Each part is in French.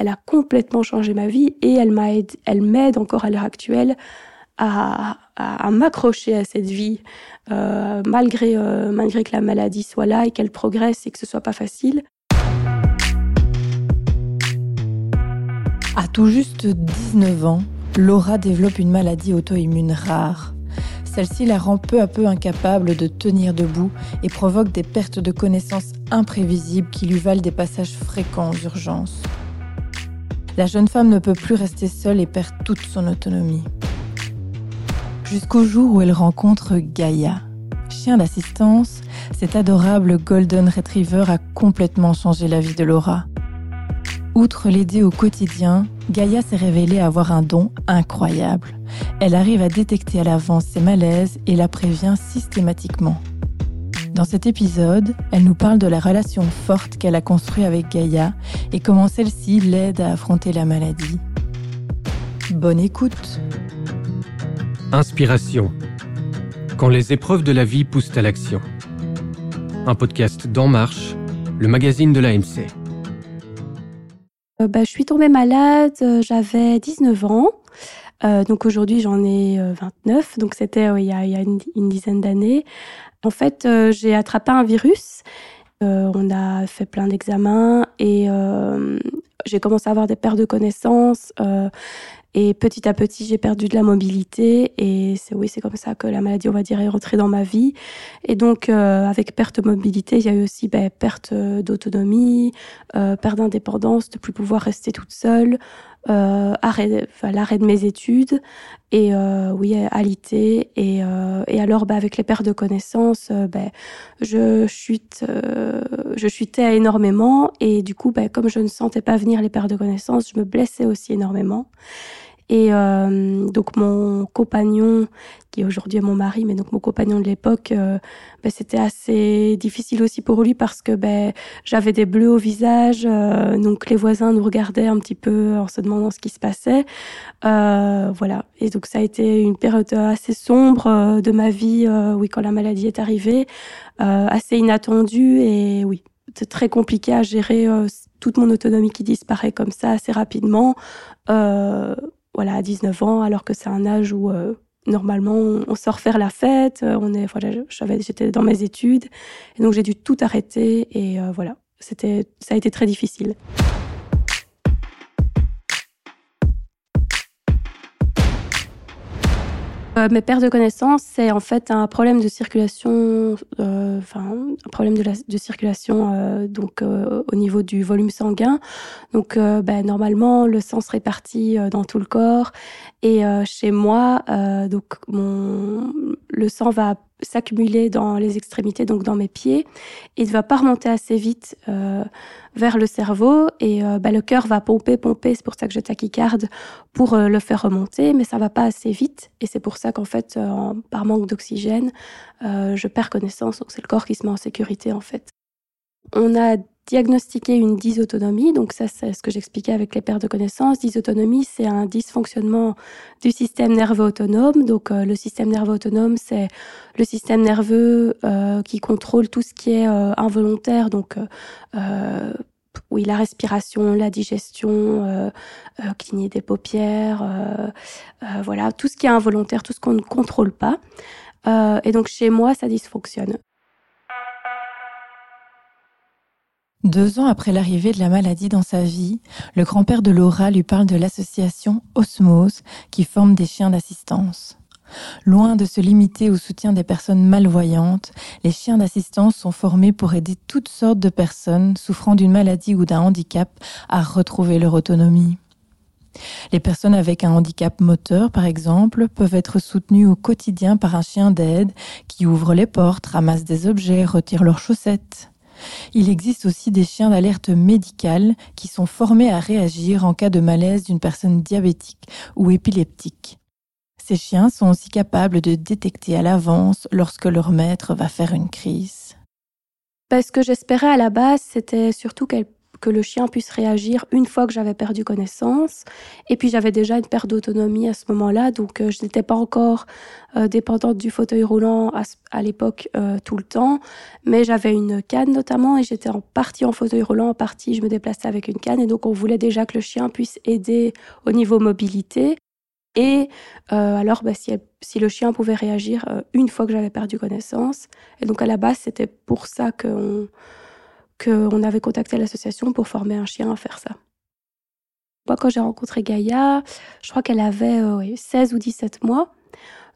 elle a complètement changé ma vie et elle m'aide, encore à l'heure actuelle à, m'accrocher à cette vie euh, malgré euh, malgré que la maladie soit là et qu'elle progresse et que ce soit pas facile. À tout juste 19 ans, Laura développe une maladie auto-immune rare. Celle-ci la rend peu à peu incapable de tenir debout et provoque des pertes de connaissances imprévisibles qui lui valent des passages fréquents aux urgences. La jeune femme ne peut plus rester seule et perd toute son autonomie. Jusqu'au jour où elle rencontre Gaïa. Chien d'assistance, cet adorable Golden Retriever a complètement changé la vie de Laura. Outre l'aider au quotidien, Gaïa s'est révélée avoir un don incroyable. Elle arrive à détecter à l'avance ses malaises et la prévient systématiquement. Dans cet épisode, elle nous parle de la relation forte qu'elle a construite avec Gaïa et comment celle-ci l'aide à affronter la maladie. Bonne écoute. Inspiration. Quand les épreuves de la vie poussent à l'action. Un podcast d'En Marche, le magazine de l'AMC. Euh, bah, je suis tombée malade, euh, j'avais 19 ans. Euh, donc aujourd'hui, j'en ai 29. Donc c'était il y a, une, dizaine d'années. En fait, j'ai attrapé un virus. on a fait plein d'examens et j'ai commencé à avoir des pertes de connaissances. Et petit à petit, j'ai perdu de la mobilité. Et c'est oui, c'est comme ça que la maladie, on va dire, est rentrée dans ma vie. Et donc, euh, avec perte de mobilité, il y a eu aussi ben, perte d'autonomie, euh, perte d'indépendance, de plus pouvoir rester toute seule, euh, l'arrêt de mes études et euh, oui, alité. Et, euh, et alors, bah, avec les pertes de connaissances, ben, je chute, je chutais énormément et du coup, ben, comme je ne sentais pas venir les pertes de connaissances, je me blessais aussi énormément. Et euh, donc mon compagnon, qui aujourd'hui est mon mari, mais donc mon compagnon de l'époque, euh, ben, c'était assez difficile aussi pour lui parce que ben, j'avais des bleus au visage, euh, donc les voisins nous regardaient un petit peu en se demandant ce qui se passait. Euh, voilà. Et donc ça a été une période assez sombre euh, de ma vie, oui, quand la maladie est arrivée, assez inattendue et oui, très compliqué à gérer toute mon autonomie qui disparaît comme ça assez rapidement. Euh, voilà, à 19 ans, alors que c'est un âge où euh, normalement on sort faire la fête, euh, on est, voilà, j'étais dans mes études, et donc j'ai dû tout arrêter, et euh, voilà, c'était, ça a été très difficile. Euh, mes pertes de connaissances, c'est en fait un problème de circulation, euh, enfin un problème de, la, de circulation euh, donc euh, au niveau du volume sanguin. Donc ben, normalement le sang se répartit dans tout le corps et chez moi donc mon le sang va s'accumuler dans les extrémités, donc dans mes pieds, et ne va pas remonter assez vite euh, vers le cerveau. Et euh, bah, le cœur va pomper, pomper, c'est pour ça que je tachycarde, pour euh, le faire remonter, mais ça va pas assez vite. Et c'est pour ça qu'en fait, par manque d'oxygène, je perds connaissance. Donc c'est le corps qui se met en sécurité en fait. On a diagnostiquer une dysautonomie. Donc ça, c'est ce que j'expliquais avec les pertes de connaissances. Dysautonomie, c'est un dysfonctionnement du système nerveux autonome. Donc euh, le système nerveux autonome, c'est le système nerveux euh, qui contrôle tout ce qui est euh, involontaire. Donc oui, la respiration, la digestion, cligner des paupières, voilà, tout ce qui est involontaire, tout ce qu'on ne contrôle pas. et donc chez moi, ça dysfonctionne. Deux ans après l'arrivée de la maladie dans sa vie, le grand-père de Laura lui parle de l'association Osmose qui forme des chiens d'assistance. Loin de se limiter au soutien des personnes malvoyantes, les chiens d'assistance sont formés pour aider toutes sortes de personnes souffrant d'une maladie ou d'un handicap à retrouver leur autonomie. Les personnes avec un handicap moteur, par exemple, peuvent être soutenues au quotidien par un chien d'aide qui ouvre les portes, ramasse des objets, retire leurs chaussettes. Il existe aussi des chiens d'alerte médicale qui sont formés à réagir en cas de malaise d'une personne diabétique ou épileptique. Ces chiens sont aussi capables de détecter à l'avance lorsque leur maître va faire une crise. ce que j'espérais à la base, c'était surtout que le chien puisse réagir une fois que j'avais perdu connaissance. Et puis j'avais déjà une perte d'autonomie à ce moment-là, donc euh, je n'étais pas encore euh, dépendante du fauteuil roulant à, l'époque euh, tout le temps, mais j'avais une canne notamment et j'étais en partie en fauteuil roulant, en partie je me déplaçais avec une canne et donc on voulait déjà que le chien puisse aider au niveau mobilité. Et alors, bah, si, si, le chien pouvait réagir une fois que j'avais perdu connaissance. Et donc à la base, c'était pour ça qu'on qu'on avait contacté l'association pour former un chien à faire ça. Moi, quand j'ai rencontré Gaïa, je crois qu'elle avait 16 euh, ou 17 mois.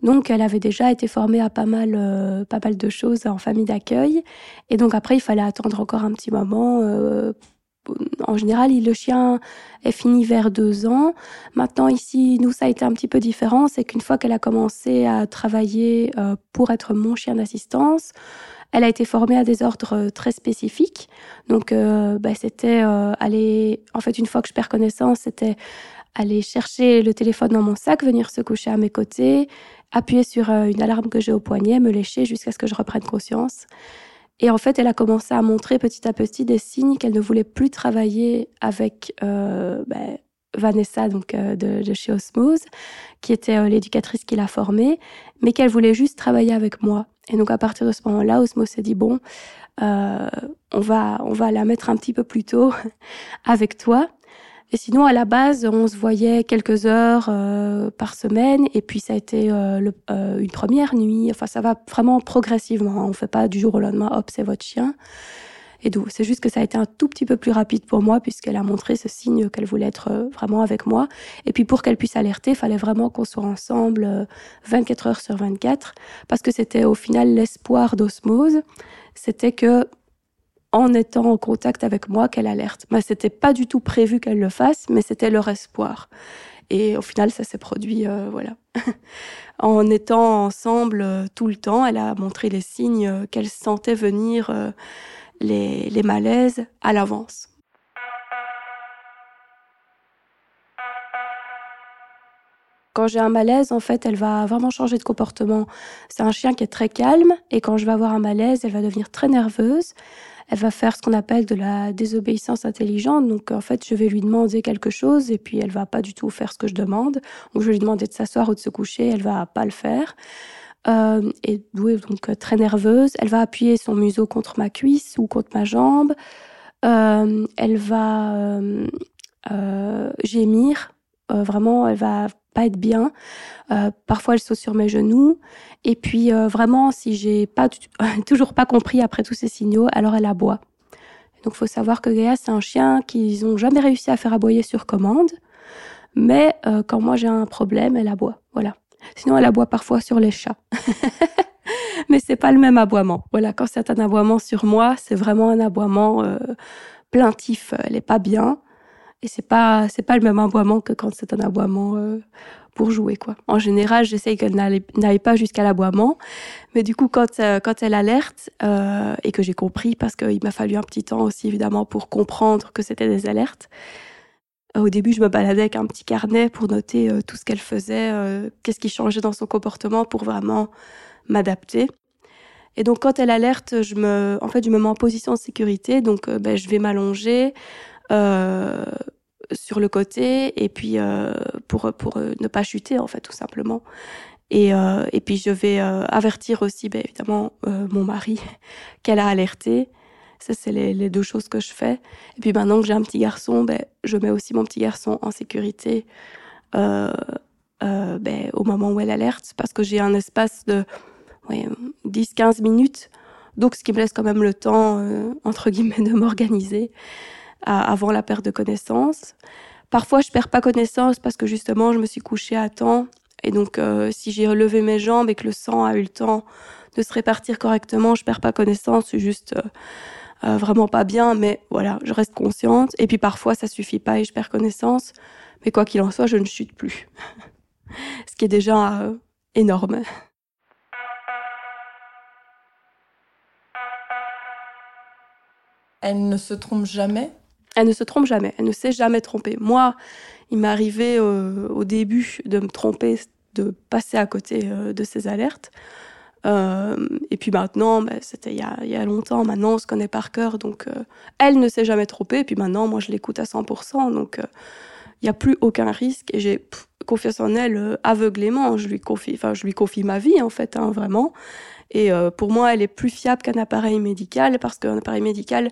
Donc, elle avait déjà été formée à pas mal, euh, pas mal de choses en famille d'accueil. Et donc, après, il fallait attendre encore un petit moment. Euh, en général, le chien est fini vers deux ans. Maintenant, ici, nous, ça a été un petit peu différent. C'est qu'une fois qu'elle a commencé à travailler pour être mon chien d'assistance, elle a été formée à des ordres euh, très spécifiques. Donc, euh, bah, c'était euh, aller, en fait, une fois que je perds connaissance, c'était aller chercher le téléphone dans mon sac, venir se coucher à mes côtés, appuyer sur une alarme que j'ai au poignet, me lécher jusqu'à ce que je reprenne conscience. Et en fait, elle a commencé à montrer petit à petit des signes qu'elle ne voulait plus travailler avec euh, bah, Vanessa, donc de, de, chez Osmose, qui était l'éducatrice qui l'a formée, mais qu'elle voulait juste travailler avec moi. Et donc à partir de ce moment-là, Osmo s'est dit bon, euh, on va on va la mettre un petit peu plus tôt avec toi. Et sinon, à la base, on se voyait quelques heures euh, par semaine, et puis ça a été euh, euh, une première nuit. Enfin, ça va vraiment progressivement. On fait pas du jour au lendemain, hop, c'est votre chien. Et donc, c'est juste que ça a été un tout petit peu plus rapide pour moi puisqu'elle a montré ce signe qu'elle voulait être vraiment avec moi. Et puis, pour qu'elle puisse alerter, il fallait vraiment qu'on soit ensemble 24 euh, heures sur 24 parce que c'était au final l'espoir d'osmose. C'était que, en étant en contact avec moi, qu'elle alerte. Mais c'était pas du tout prévu qu'elle le fasse, mais c'était leur espoir. Et au final, ça s'est produit, euh, voilà. en étant ensemble tout le temps, elle a montré les signes qu'elle sentait venir les, malaises à l'avance. Quand j'ai un malaise, en fait, elle va vraiment changer de comportement. C'est un chien qui est très calme et quand je vais avoir un malaise, elle va devenir très nerveuse. Elle va faire ce qu'on appelle de la désobéissance intelligente. Donc, en fait, je vais lui demander quelque chose et puis elle va pas du tout faire ce que je demande. Ou je vais lui demander de s'asseoir ou de se coucher, elle va pas le faire euh, est douée donc euh, très nerveuse. Elle va appuyer son museau contre ma cuisse ou contre ma jambe. Euh, elle va euh, gémir. Vraiment, elle va pas être bien. parfois, elle saute sur mes genoux. Et puis, vraiment, si j'ai pas toujours pas compris après tous ces signaux, alors elle aboie. Donc, faut savoir que Gaia, c'est un chien qu'ils ont jamais réussi à faire aboyer sur commande. Mais quand moi j'ai un problème, elle aboie. Voilà. Sinon, elle aboie parfois sur les chats. Mais c'est pas le même aboiement. Voilà, quand c'est un aboiement sur moi, c'est vraiment un aboiement euh, plaintif. Elle est pas bien. Et c'est pas, c'est pas le même aboiement que quand c'est un aboiement euh, pour jouer, quoi. En général, j'essaye qu'elle n'aille pas jusqu'à l'aboiement. Mais du coup, quand, euh, quand elle alerte, et que j'ai compris, parce qu'il m'a fallu un petit temps aussi, évidemment, pour comprendre que c'était des alertes, au début, je me baladais avec un petit carnet pour noter euh, tout ce qu'elle faisait, euh, qu'est-ce qui changeait dans son comportement pour vraiment m'adapter. Et donc, quand elle alerte, je me, en fait, je me mets en position de sécurité. Donc, euh, ben, je vais m'allonger sur le côté et puis pour pour ne pas chuter, en fait, tout simplement. Et, et puis, je vais avertir aussi, ben, évidemment, mon mari qu'elle a alerté. Ça, c'est les, deux choses que je fais. Et puis maintenant que j'ai un petit garçon, ben, je mets aussi mon petit garçon en sécurité euh, euh, ben, au moment où elle alerte, parce que j'ai un espace de ouais, 10-15 minutes. Donc, ce qui me laisse quand même le temps, euh, entre guillemets, de m'organiser avant la perte de connaissance. Parfois, je perds pas connaissance parce que justement, je me suis couchée à temps. Et donc, euh, si j'ai relevé mes jambes et que le sang a eu le temps de se répartir correctement, je perds pas connaissance. C'est juste euh, vraiment pas bien, mais voilà, je reste consciente. Et puis parfois, ça suffit pas et je perds connaissance. Mais quoi qu'il en soit, je ne chute plus. Ce qui est déjà euh, énorme. Elle ne se trompe jamais? Elle ne se trompe jamais. Elle ne s'est jamais trompée. Moi, il m'est arrivé euh, au début de me tromper, de passer à côté de ces alertes. et puis maintenant, bah, c'était il, y a longtemps, maintenant on se connaît par cœur, donc elle ne s'est jamais trompée, et puis maintenant moi je l'écoute à 100%, donc il n'y a plus aucun risque, et j'ai confiance en elle aveuglément, je lui confie, je lui confie ma vie en fait, hein, vraiment. Et pour moi, elle est plus fiable qu'un appareil médical parce qu'un appareil médical,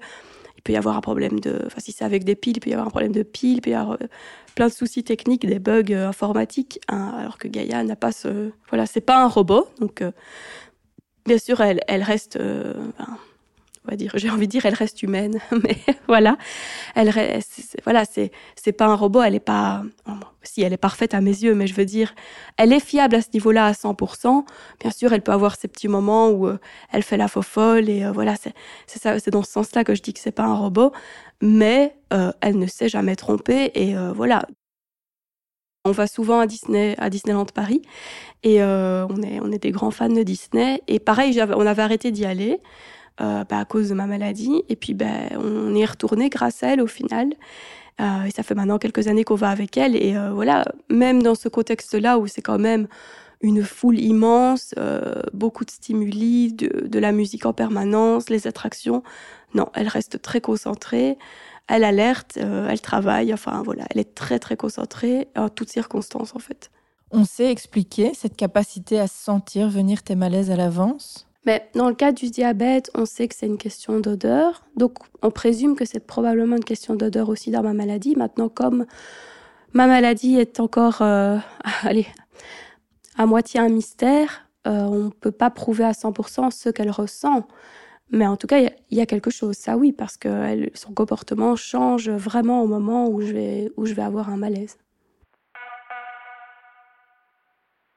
il peut y avoir un problème de, enfin si c'est avec des piles, il peut y avoir un problème de piles, il peut y avoir euh, plein de soucis techniques, des bugs euh, informatiques, hein, alors que Gaïa n'a pas ce, voilà, c'est pas un robot, donc euh, bien sûr elle, elle reste, on va dire, j'ai envie de dire, elle reste humaine, mais voilà, elle reste, voilà, c'est, c'est pas un robot, elle est pas, si elle est parfaite à mes yeux, mais je veux dire, elle est fiable à ce niveau-là à 100%. Bien sûr, elle peut avoir ces petits moments où euh, elle fait la faux folle et euh, voilà, c'est, c'est dans ce sens-là que je dis que c'est pas un robot, mais euh, elle ne s'est jamais trompée et voilà. On va souvent à Disney, à Disneyland Paris, et on est, on est des grands fans de Disney. Et pareil, on avait arrêté d'y aller bah, à cause de ma maladie. Et puis, ben, on est retourné grâce à elle au final. Euh, et ça fait maintenant quelques années qu'on va avec elle. Et euh, voilà, même dans ce contexte-là où c'est quand même une foule immense, euh, beaucoup de stimuli, de, la musique en permanence, les attractions. Non, elle reste très concentrée, elle alerte, euh, elle travaille, enfin voilà, elle est très très concentrée en toutes circonstances en fait. On sait expliquer cette capacité à sentir venir tes malaises à l'avance? Mais dans le cas du diabète, on sait que c'est une question d'odeur. Donc, on présume que c'est probablement une question d'odeur aussi dans ma maladie. Maintenant, comme ma maladie est encore, euh, allez, à moitié un mystère, euh, on ne peut pas prouver à 100% ce qu'elle ressent. Mais en tout cas, il y, a quelque chose, ça oui, parce que son comportement change vraiment au moment où je vais, où je vais avoir un malaise.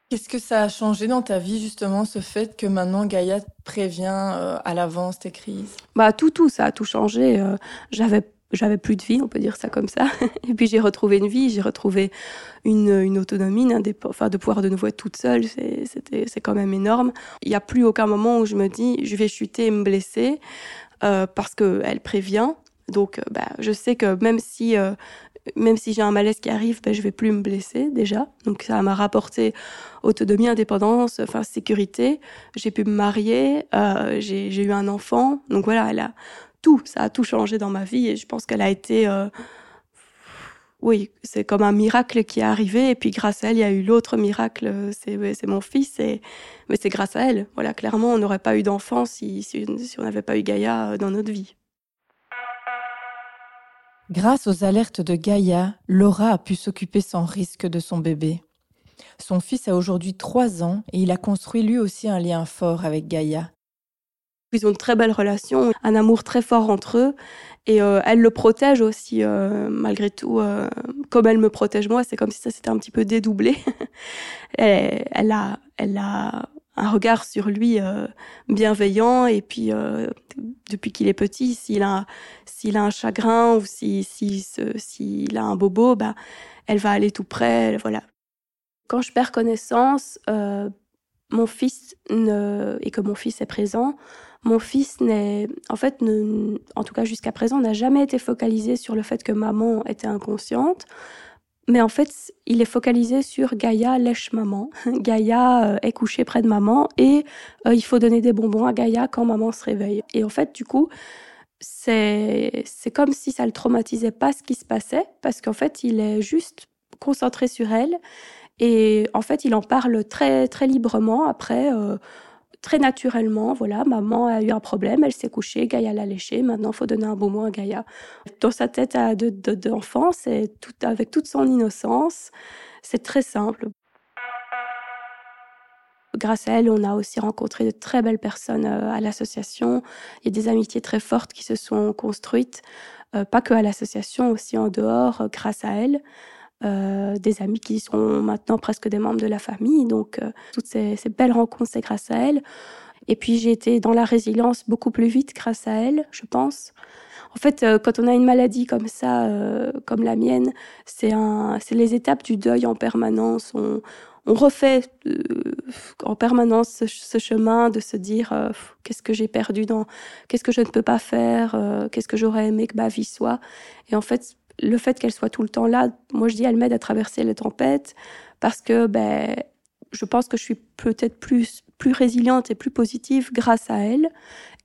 Qu'est-ce que ça a changé dans ta vie, justement, ce fait que maintenant Gaïa prévient euh, à l'avance tes crises? Bah tout, tout, ça a tout changé. Euh, j'avais j'avais plus de vie, on peut dire ça comme ça. Et puis j'ai retrouvé une vie, j'ai retrouvé une, autonomie, une enfin, de pouvoir de nouveau être toute seule, c'est quand même énorme. Il n'y a plus aucun moment où je me dis je vais chuter et me blesser euh, parce qu'elle prévient. Donc bah, je sais que même si même si j'ai un malaise qui arrive, ben, je vais plus me blesser déjà. Donc ça m'a rapporté autonomie, indépendance, enfin sécurité. J'ai pu me marier, euh, j'ai eu un enfant. Donc voilà, elle a tout, ça a tout changé dans ma vie et je pense qu'elle a été, euh, oui, c'est comme un miracle qui est arrivé et puis grâce à elle, il y a eu l'autre miracle, c'est mon fils et mais c'est grâce à elle. Voilà, clairement, on n'aurait pas eu d'enfant si, si, on n'avait pas eu Gaïa euh, dans notre vie. Grâce aux alertes de Gaïa, Laura a pu s'occuper sans risque de son bébé. Son fils a aujourd'hui trois ans et il a construit lui aussi un lien fort avec Gaïa. Ils ont une très belle relation, un amour très fort entre eux et euh, elle le protège aussi euh, malgré tout. Euh, comme elle me protège moi, c'est comme si ça s'était un petit peu dédoublé. elle, a, elle a un regard sur lui euh, bienveillant. Et puis euh, depuis qu'il est petit s'il a s'il a un chagrin ou si si s'il a un bobo bah elle va aller tout près voilà. Quand je perds connaissance euh, mon fils et que mon fils est présent mon fils n'est en fait en tout cas jusqu'à présent n'a jamais été focalisé sur le fait que maman était inconsciente mais en fait, il est focalisé sur Gaïa lèche maman. Gaïa euh, est couchée près de maman et euh, il faut donner des bonbons à Gaïa quand maman se réveille. Et en fait, du coup, c'est comme si ça le traumatisait pas ce qui se passait parce qu'en fait, il est juste concentré sur elle et en fait, il en parle très très librement après. Euh, très naturellement, voilà, maman a eu un problème, elle s'est couchée, Gaïa l'a léché, maintenant faut donner un bon mot à Gaïa. Dans sa tête d'enfant, c'est tout, avec toute son innocence, c'est très simple. Grâce à elle, on a aussi rencontré de très belles personnes euh, à l'association. Il y a des amitiés très fortes qui se sont construites, euh, pas que à l'association, aussi en dehors, euh, grâce à elle. Euh, des amis qui sont maintenant presque des membres de la famille. Donc, euh, toutes ces, belles rencontres, c'est grâce à elle. Et puis, j'ai été dans la résilience beaucoup plus vite grâce à elle, je pense. En fait, euh, quand on a une maladie comme ça, comme la mienne, c'est les étapes du deuil en permanence. On, on refait en permanence ce, ce, chemin de se dire qu'est-ce que j'ai perdu dans, qu'est-ce que je ne peux pas faire, qu'est-ce que j'aurais aimé que ma vie soit. Et en fait, le fait qu'elle soit tout le temps là, moi je dis, elle m'aide à traverser les tempêtes parce que ben, je pense que je suis peut-être plus plus résiliente et plus positive grâce à elle.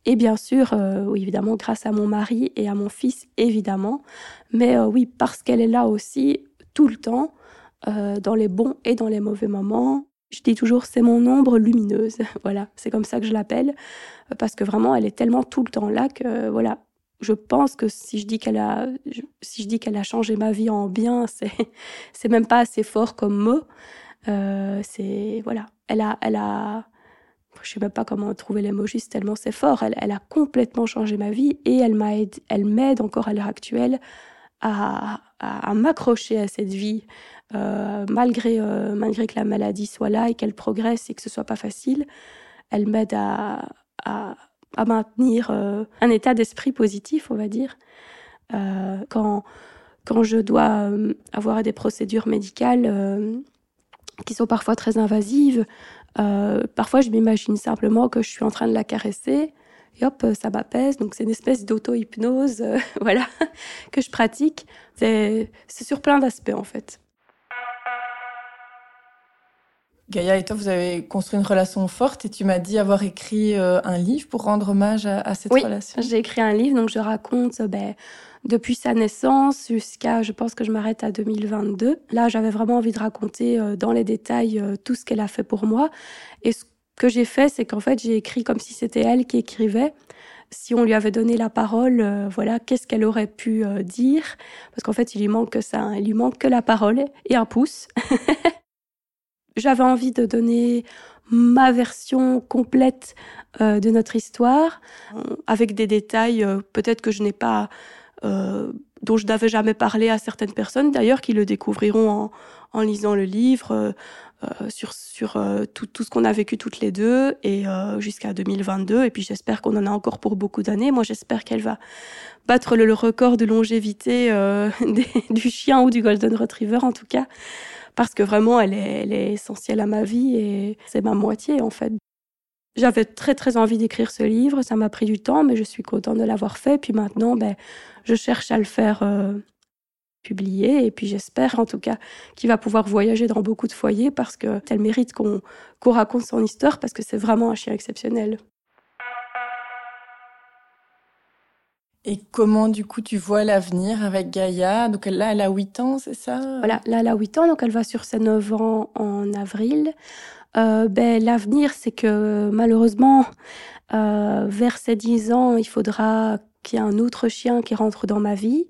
Et bien sûr, euh, oui, évidemment, grâce à mon mari et à mon fils, évidemment. Mais euh, oui, parce qu'elle est là aussi tout le temps, euh, dans les bons et dans les mauvais moments. Je dis toujours, c'est mon ombre lumineuse. voilà, c'est comme ça que je l'appelle. Parce que vraiment, elle est tellement tout le temps là que, voilà, je pense que si je dis qu'elle a, si je dis qu'elle a changé ma vie en bien, c'est, c'est même pas assez fort comme mot. Euh, c'est, voilà, elle a, elle a, je sais même pas comment trouver les mots juste tellement c'est fort. Elle, elle, a complètement changé ma vie et elle m'aide, elle m'aide encore à l'heure actuelle à, à, m'accrocher à cette vie, euh, malgré, euh, malgré que la maladie soit là et qu'elle progresse et que ce soit pas facile. Elle m'aide à, à à maintenir euh, un état d'esprit positif, on va dire. Euh, quand, quand je dois euh, avoir des procédures médicales qui sont parfois très invasives, parfois je m'imagine simplement que je suis en train de la caresser et hop, ça m'apaise. Donc c'est une espèce d'auto-hypnose, voilà, que je pratique. C'est sur plein d'aspects en fait. Gaïa et toi, vous avez construit une relation forte et tu m'as dit avoir écrit euh, un livre pour rendre hommage à, cette relation. Oui, j'ai écrit un livre, donc je raconte ben, depuis sa naissance jusqu'à, je pense que je m'arrête à 2022. Là, j'avais vraiment envie de raconter euh, dans les détails euh, tout ce qu'elle a fait pour moi. Et ce que j'ai fait, c'est qu'en fait, j'ai écrit comme si c'était elle qui écrivait si on lui avait donné la parole, voilà, qu'est-ce qu'elle aurait pu dire? Parce qu'en fait, il lui manque que ça, hein. il lui manque que la parole et un pouce. J'avais envie de donner ma version complète euh, de notre histoire, avec des détails euh, peut-être que je n'ai pas, euh, dont je n'avais jamais parlé à certaines personnes, d'ailleurs, qui le découvriront en, lisant le livre, sur, tout, ce qu'on a vécu toutes les deux, et jusqu'à 2022. Et puis j'espère qu'on en a encore pour beaucoup d'années. Moi, j'espère qu'elle va battre le, record de longévité du chien ou du golden retriever, en tout cas parce que vraiment, elle est, elle est essentielle à ma vie et c'est ma moitié en fait. J'avais très très envie d'écrire ce livre, ça m'a pris du temps, mais je suis contente de l'avoir fait. Puis maintenant, ben, je cherche à le faire euh, publier et puis j'espère en tout cas qu'il va pouvoir voyager dans beaucoup de foyers parce que elle mérite qu'on raconte son histoire parce que c'est vraiment un chien exceptionnel. Et comment, du coup, tu vois l'avenir avec Gaïa? Donc là, elle a 8 ans, c'est ça? Voilà, là, elle a 8 ans, donc elle va sur ses 9 ans en avril. Euh, ben, l'avenir, c'est que malheureusement, euh, vers ses 10 ans, il faudra qu'il y ait un autre chien qui rentre dans ma vie.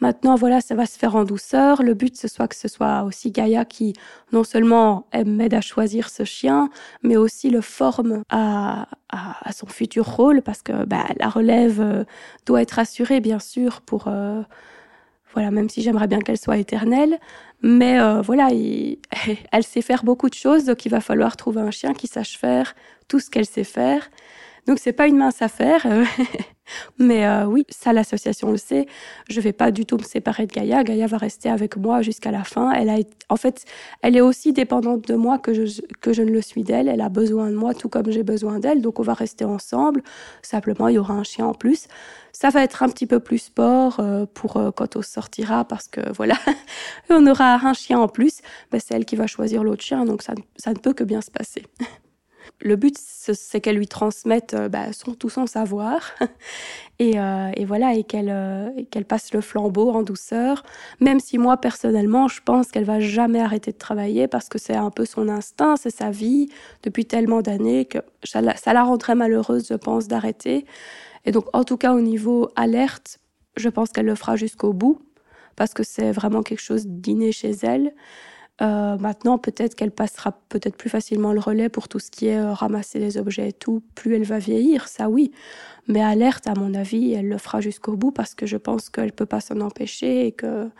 Maintenant, voilà, ça va se faire en douceur. Le but, ce soit que ce soit aussi Gaïa qui, non seulement m'aide à choisir ce chien, mais aussi le forme à, à, son futur rôle, parce que bah, la relève euh, doit être assurée, bien sûr, pour... Euh, voilà, même si j'aimerais bien qu'elle soit éternelle. Mais euh, voilà, elle sait faire beaucoup de choses, donc il va falloir trouver un chien qui sache faire tout ce qu'elle sait faire. Donc c'est pas une mince affaire. Mais euh, oui, ça, l'association le sait. Je vais pas du tout me séparer de Gaïa. Gaïa va rester avec moi jusqu'à la fin. Elle en fait, elle est aussi dépendante de moi que je, ne le suis d'elle. Elle a besoin de moi tout comme j'ai besoin d'elle. Donc, on va rester ensemble. Simplement, il y aura un chien en plus. Ça va être un petit peu plus sport euh, pour euh, quand on sortira parce que voilà, on aura un chien en plus. Ben, c'est elle qui va choisir l'autre chien. Donc, ça ne peut que bien se passer. Le but, c'est qu'elle lui transmette euh, bah, son, tout son savoir et, euh, et, voilà et qu'elle euh, qu'elle passe le flambeau en douceur. Même si moi personnellement, je pense qu'elle va jamais arrêter de travailler parce que c'est un peu son instinct, c'est sa vie depuis tellement d'années que ça la, ça la rendrait malheureuse, je pense, d'arrêter. Et donc, en tout cas, au niveau alerte, je pense qu'elle le fera jusqu'au bout parce que c'est vraiment quelque chose d'inné chez elle. Euh, maintenant, peut-être qu'elle passera peut-être plus facilement le relais pour tout ce qui est euh, ramasser les objets et tout. Plus elle va vieillir, ça oui. Mais alerte, à mon avis, elle le fera jusqu'au bout parce que je pense qu'elle peut pas s'en empêcher et que,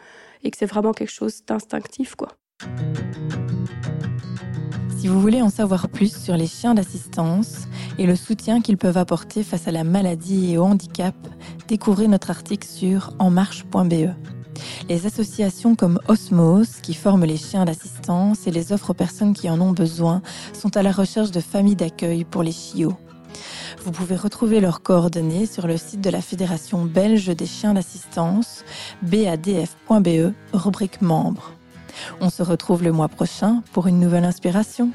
et que c'est vraiment quelque chose d'instinctif, quoi. Si vous voulez en savoir plus sur les chiens d'assistance et le soutien qu'ils peuvent apporter face à la maladie et au handicap, découvrez notre article sur enmarche.be. Les associations comme Osmos, qui forment les chiens d'assistance et les offres aux personnes qui en ont besoin, sont à la recherche de familles d'accueil pour les chiots. Vous pouvez retrouver leurs coordonnées sur le site de la Fédération belge des chiens d'assistance, badf.be, rubrique membres. On se retrouve le mois prochain pour une nouvelle inspiration.